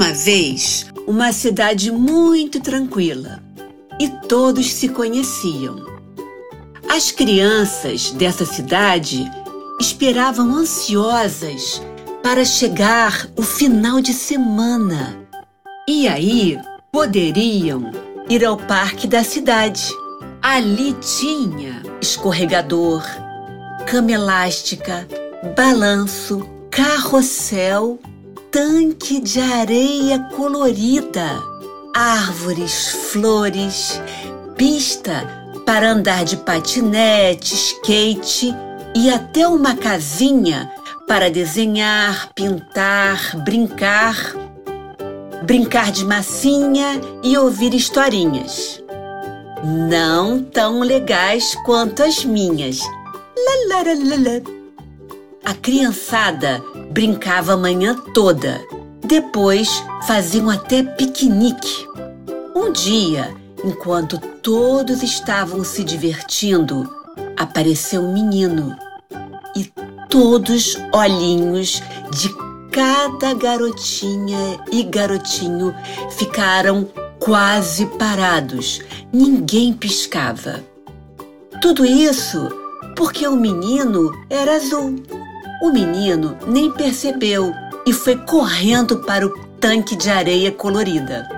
Uma vez uma cidade muito tranquila e todos se conheciam. As crianças dessa cidade esperavam ansiosas para chegar o final de semana e aí poderiam ir ao parque da cidade. Ali tinha escorregador, cama elástica, balanço, carrossel tanque de areia colorida, árvores, flores, pista para andar de patinete, skate e até uma casinha para desenhar, pintar, brincar, brincar de massinha e ouvir historinhas. Não tão legais quanto as minhas. Lá. A criançada brincava a manhã toda. Depois faziam até piquenique. Um dia, enquanto todos estavam se divertindo, apareceu um menino. E todos olhinhos de cada garotinha e garotinho ficaram quase parados. Ninguém piscava. Tudo isso porque o menino era azul. O menino nem percebeu e foi correndo para o tanque de areia colorida.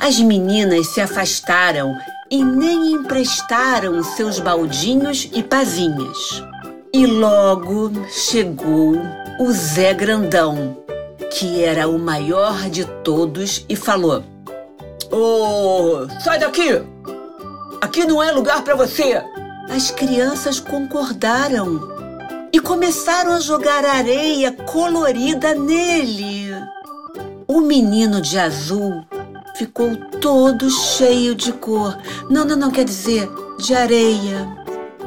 As meninas se afastaram e nem emprestaram seus baldinhos e pazinhas. E logo chegou o Zé Grandão, que era o maior de todos, e falou: Ô, oh, sai daqui! Aqui não é lugar para você! As crianças concordaram e começaram a jogar areia colorida nele. O menino de azul ficou todo cheio de cor. Não, não, não quer dizer de areia.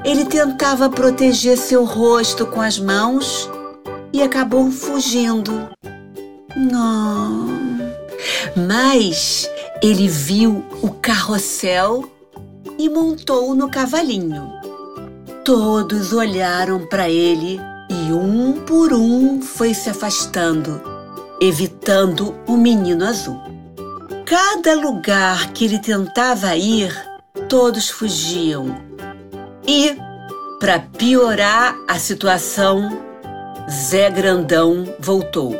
Ele tentava proteger seu rosto com as mãos e acabou fugindo. Não. Mas ele viu o carrossel e montou no cavalinho. Todos olharam para ele e um por um foi se afastando, evitando o menino azul. Cada lugar que ele tentava ir, todos fugiam. E, para piorar a situação, Zé Grandão voltou.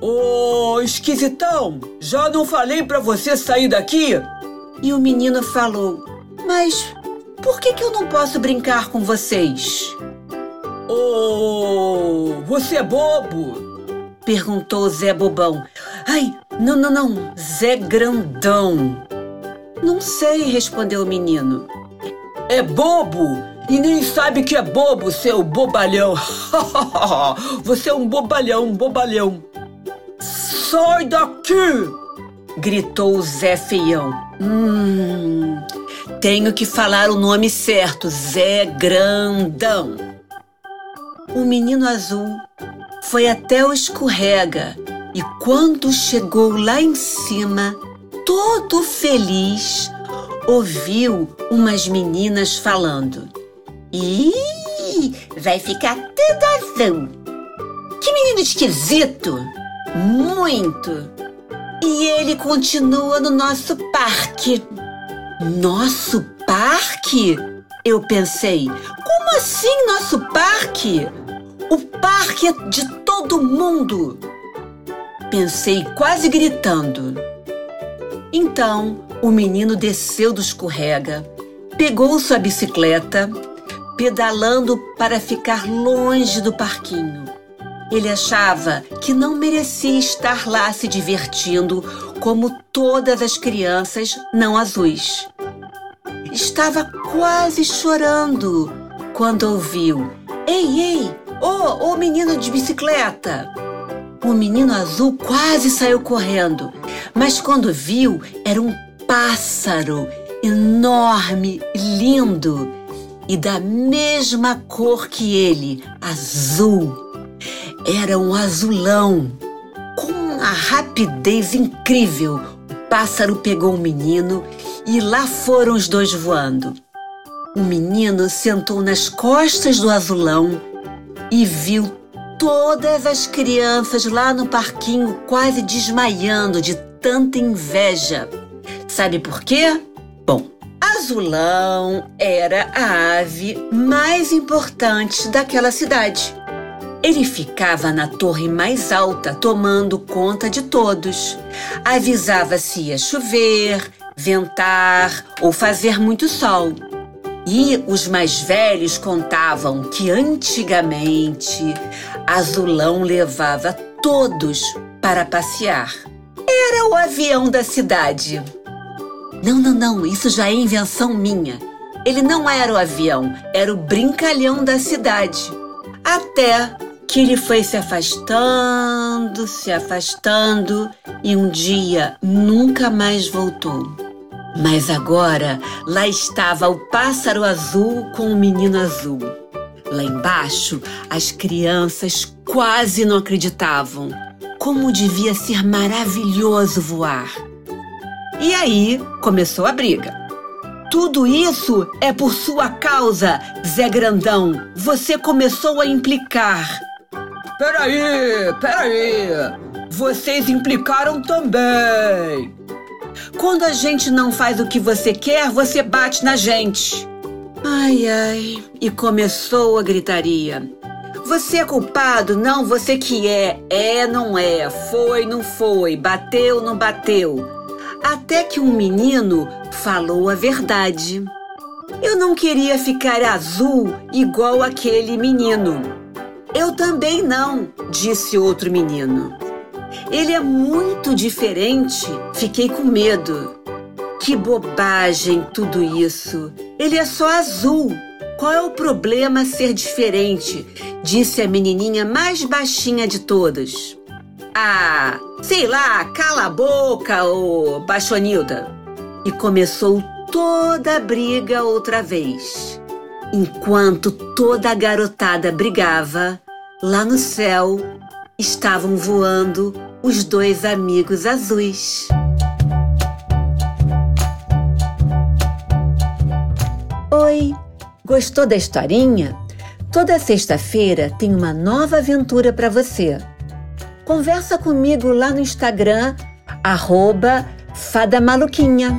Ô, oh, esquisitão, já não falei para você sair daqui? E o menino falou: Mas por que, que eu não posso brincar com vocês? Oh, você é bobo? Perguntou Zé Bobão. Ai, não, não, não, Zé Grandão. Não sei, respondeu o menino. É bobo e nem sabe que é bobo, seu bobalhão. você é um bobalhão, um bobalhão. Sai daqui! Gritou o Zé Feião. Hum, tenho que falar o nome certo, Zé Grandão. O menino azul foi até o escorrega e quando chegou lá em cima, todo feliz, ouviu umas meninas falando. Ih, vai ficar tudo azul. Que menino esquisito! Muito! E ele continua no nosso parque. Nosso parque? Eu pensei. Como assim nosso parque? O parque é de todo mundo. Pensei quase gritando. Então, o menino desceu do escorrega, pegou sua bicicleta, pedalando para ficar longe do parquinho. Ele achava que não merecia estar lá se divertindo como todas as crianças não azuis. Estava quase chorando quando ouviu: Ei, ei, ô, oh, oh, menino de bicicleta! O menino azul quase saiu correndo, mas quando viu, era um pássaro enorme, lindo e da mesma cor que ele, azul. Era um azulão. Uma rapidez incrível, o pássaro pegou o menino e lá foram os dois voando. O menino sentou nas costas do azulão e viu todas as crianças lá no parquinho quase desmaiando de tanta inveja. Sabe por quê? Bom, Azulão era a ave mais importante daquela cidade. Ele ficava na torre mais alta, tomando conta de todos. Avisava se ia chover, ventar ou fazer muito sol. E os mais velhos contavam que antigamente Azulão levava todos para passear. Era o avião da cidade. Não, não, não, isso já é invenção minha. Ele não era o avião, era o brincalhão da cidade. Até que ele foi se afastando, se afastando e um dia nunca mais voltou. Mas agora lá estava o pássaro azul com o menino azul. Lá embaixo, as crianças quase não acreditavam. Como devia ser maravilhoso voar! E aí começou a briga. Tudo isso é por sua causa, Zé Grandão. Você começou a implicar. Peraí, peraí. Vocês implicaram também. Quando a gente não faz o que você quer, você bate na gente. Ai, ai. E começou a gritaria. Você é culpado? Não, você que é. É, não é. Foi, não foi. Bateu, não bateu até que um menino falou a verdade. Eu não queria ficar azul igual aquele menino. Eu também não, disse outro menino. Ele é muito diferente, fiquei com medo. Que bobagem tudo isso. Ele é só azul. Qual é o problema ser diferente? Disse a menininha mais baixinha de todas. Ah, sei lá, cala a boca, ô Baixonilda. E começou toda a briga outra vez. Enquanto toda a garotada brigava, lá no céu estavam voando os dois amigos azuis. Oi, gostou da historinha? Toda sexta-feira tem uma nova aventura para você. Conversa comigo lá no Instagram, arroba Fada Maluquinha.